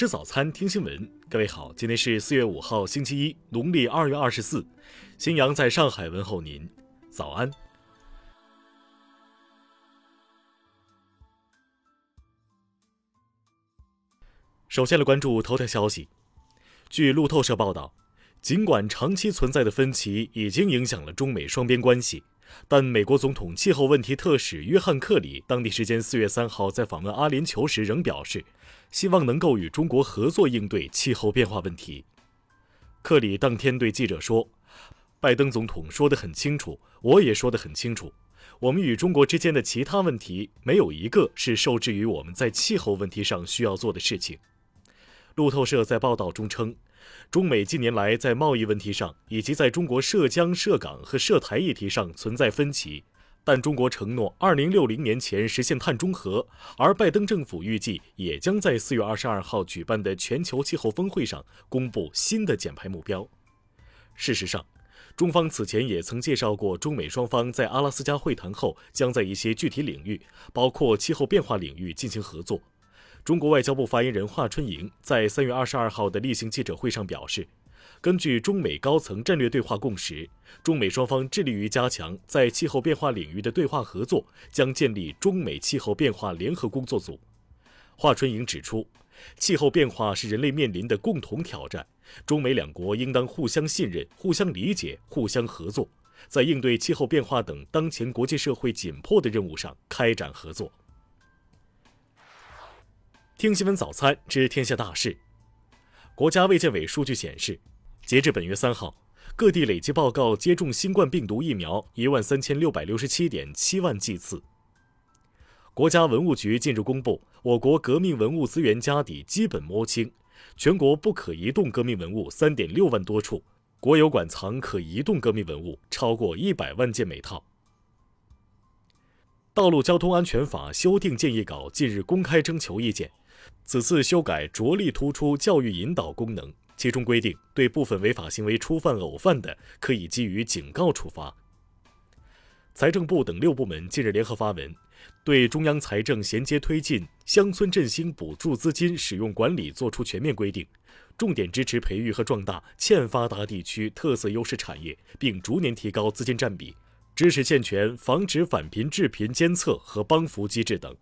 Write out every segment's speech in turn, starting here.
吃早餐，听新闻。各位好，今天是四月五号，星期一，农历二月二十四。新阳在上海问候您，早安。首先来关注头条消息。据路透社报道，尽管长期存在的分歧已经影响了中美双边关系。但美国总统气候问题特使约翰·克里当地时间四月三号在访问阿联酋时仍表示，希望能够与中国合作应对气候变化问题。克里当天对记者说：“拜登总统说得很清楚，我也说得很清楚，我们与中国之间的其他问题没有一个是受制于我们在气候问题上需要做的事情。”路透社在报道中称。中美近年来在贸易问题上，以及在中国涉疆、涉港和涉台议题上存在分歧，但中国承诺2060年前实现碳中和，而拜登政府预计也将在4月22号举办的全球气候峰会上公布新的减排目标。事实上，中方此前也曾介绍过，中美双方在阿拉斯加会谈后，将在一些具体领域，包括气候变化领域进行合作。中国外交部发言人华春莹在三月二十二号的例行记者会上表示，根据中美高层战略对话共识，中美双方致力于加强在气候变化领域的对话合作，将建立中美气候变化联合工作组。华春莹指出，气候变化是人类面临的共同挑战，中美两国应当互相信任、互相理解、互相合作，在应对气候变化等当前国际社会紧迫的任务上开展合作。听新闻早餐知天下大事。国家卫健委数据显示，截至本月三号，各地累计报告接种新冠病毒疫苗一万三千六百六十七点七万剂次。国家文物局近日公布，我国革命文物资源家底基本摸清，全国不可移动革命文物三点六万多处，国有馆藏可移动革命文物超过一百万件每套。道路交通安全法修订建议稿近日公开征求意见。此次修改着力突出教育引导功能，其中规定，对部分违法行为初犯、偶犯的，可以给予警告处罚。财政部等六部门近日联合发文，对中央财政衔接推进乡村振兴补助资金使用管理作出全面规定，重点支持培育和壮大欠发达地区特色优势产业，并逐年提高资金占比，支持健全防止返贫致贫监测和帮扶机制等。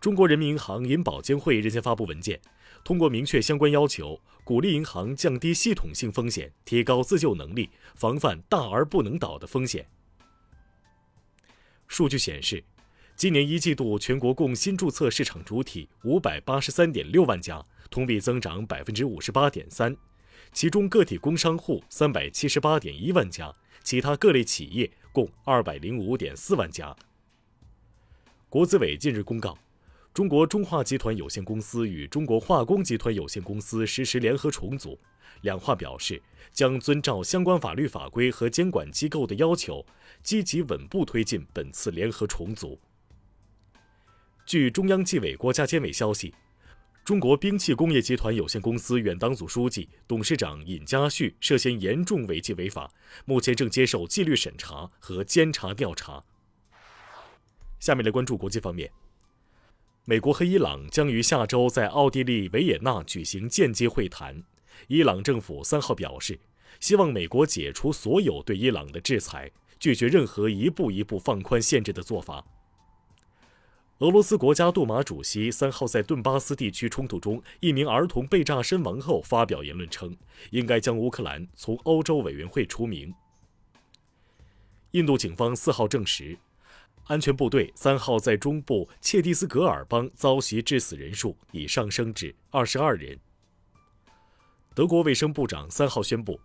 中国人民银行银保监会日前发布文件，通过明确相关要求，鼓励银行降低系统性风险，提高自救能力，防范大而不能倒的风险。数据显示，今年一季度全国共新注册市场主体五百八十三点六万家，同比增长百分之五十八点三，其中个体工商户三百七十八点一万家，其他各类企业共二百零五点四万家。国资委近日公告。中国中化集团有限公司与中国化工集团有限公司实施联合重组，两化表示将遵照相关法律法规和监管机构的要求，积极稳步推进本次联合重组。据中央纪委国家监委消息，中国兵器工业集团有限公司原党组书记、董事长尹家旭涉嫌严重违纪违法，目前正接受纪律审查和监察调查。下面来关注国际方面。美国和伊朗将于下周在奥地利维也纳举行间接会谈。伊朗政府三号表示，希望美国解除所有对伊朗的制裁，拒绝任何一步一步放宽限制的做法。俄罗斯国家杜马主席三号在顿巴斯地区冲突中一名儿童被炸身亡后发表言论称，应该将乌克兰从欧洲委员会除名。印度警方四号证实。安全部队三号在中部切蒂斯格尔邦遭袭，致死人数已上升至二十二人。德国卫生部长三号宣布，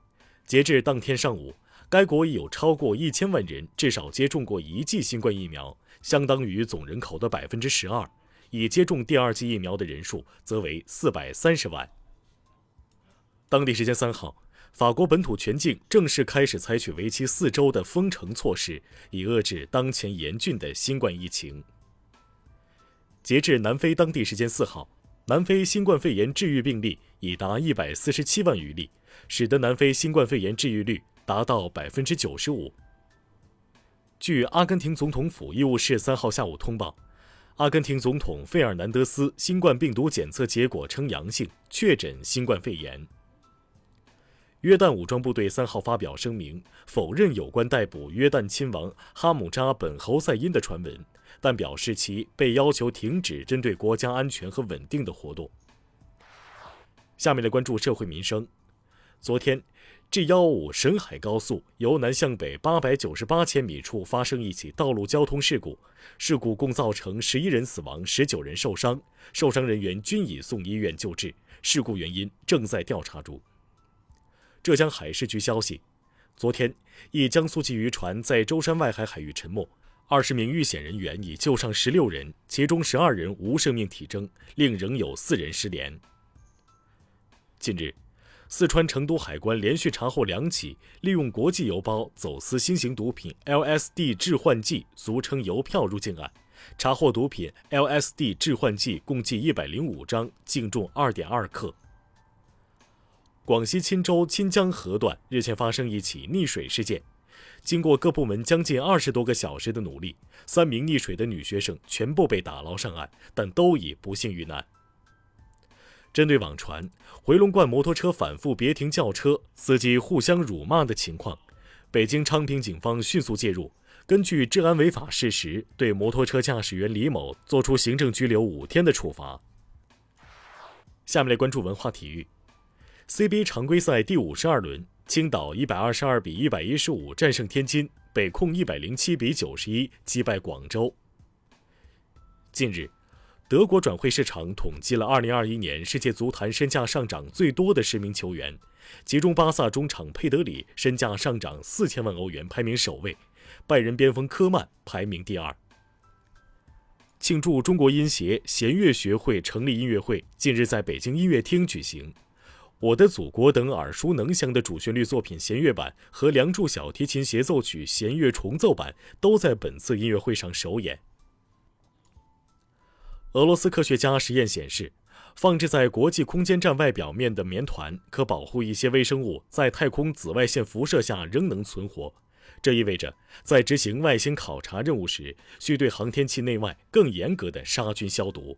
截至当天上午，该国已有超过一千万人至少接种过一剂新冠疫苗，相当于总人口的百分之十二。已接种第二剂疫苗的人数则为四百三十万。当地时间三号。法国本土全境正式开始采取为期四周的封城措施，以遏制当前严峻的新冠疫情。截至南非当地时间四号，南非新冠肺炎治愈病例已达一百四十七万余例，使得南非新冠肺炎治愈率达到百分之九十五。据阿根廷总统府医务室三号下午通报，阿根廷总统费尔南德斯新冠病毒检测结果呈阳性，确诊新冠肺炎。约旦武装部队三号发表声明，否认有关逮捕约旦亲王哈姆扎本侯赛因的传闻，但表示其被要求停止针对国家安全和稳定的活动。下面来关注社会民生。昨天，G 幺五沈海高速由南向北八百九十八千米处发生一起道路交通事故，事故共造成十一人死亡，十九人受伤，受伤人员均已送医院救治，事故原因正在调查中。浙江海事局消息，昨天，一江苏籍渔船在舟山外海海域沉没，二十名遇险人员已救上十六人，其中十二人无生命体征，另仍有四人失联。近日，四川成都海关连续查获两起利用国际邮包走私新型毒品 LSD 致幻剂（俗称邮票）入境案，查获毒品 LSD 致幻剂共计一百零五张，净重二点二克。广西钦州钦江河段日前发生一起溺水事件，经过各部门将近二十多个小时的努力，三名溺水的女学生全部被打捞上岸，但都已不幸遇难。针对网传回龙观摩托车反复别停轿车、司机互相辱骂的情况，北京昌平警方迅速介入，根据治安违法事实，对摩托车驾驶员李某作出行政拘留五天的处罚。下面来关注文化体育。CBA 常规赛第五十二轮，青岛一百二十二比一百一十五战胜天津，北控一百零七比九十一击败广州。近日，德国转会市场统计了二零二一年世界足坛身价上涨最多的十名球员，其中巴萨中场佩德里身价上涨四千万欧元，排名首位；拜仁边锋科曼排名第二。庆祝中国音协弦乐学会成立音乐会近日在北京音乐厅举行。我的祖国等耳熟能详的主旋律作品弦乐版和《梁祝》小提琴协奏曲弦乐重奏版都在本次音乐会上首演。俄罗斯科学家实验显示，放置在国际空间站外表面的棉团可保护一些微生物在太空紫外线辐射下仍能存活。这意味着，在执行外星考察任务时，需对航天器内外更严格的杀菌消毒。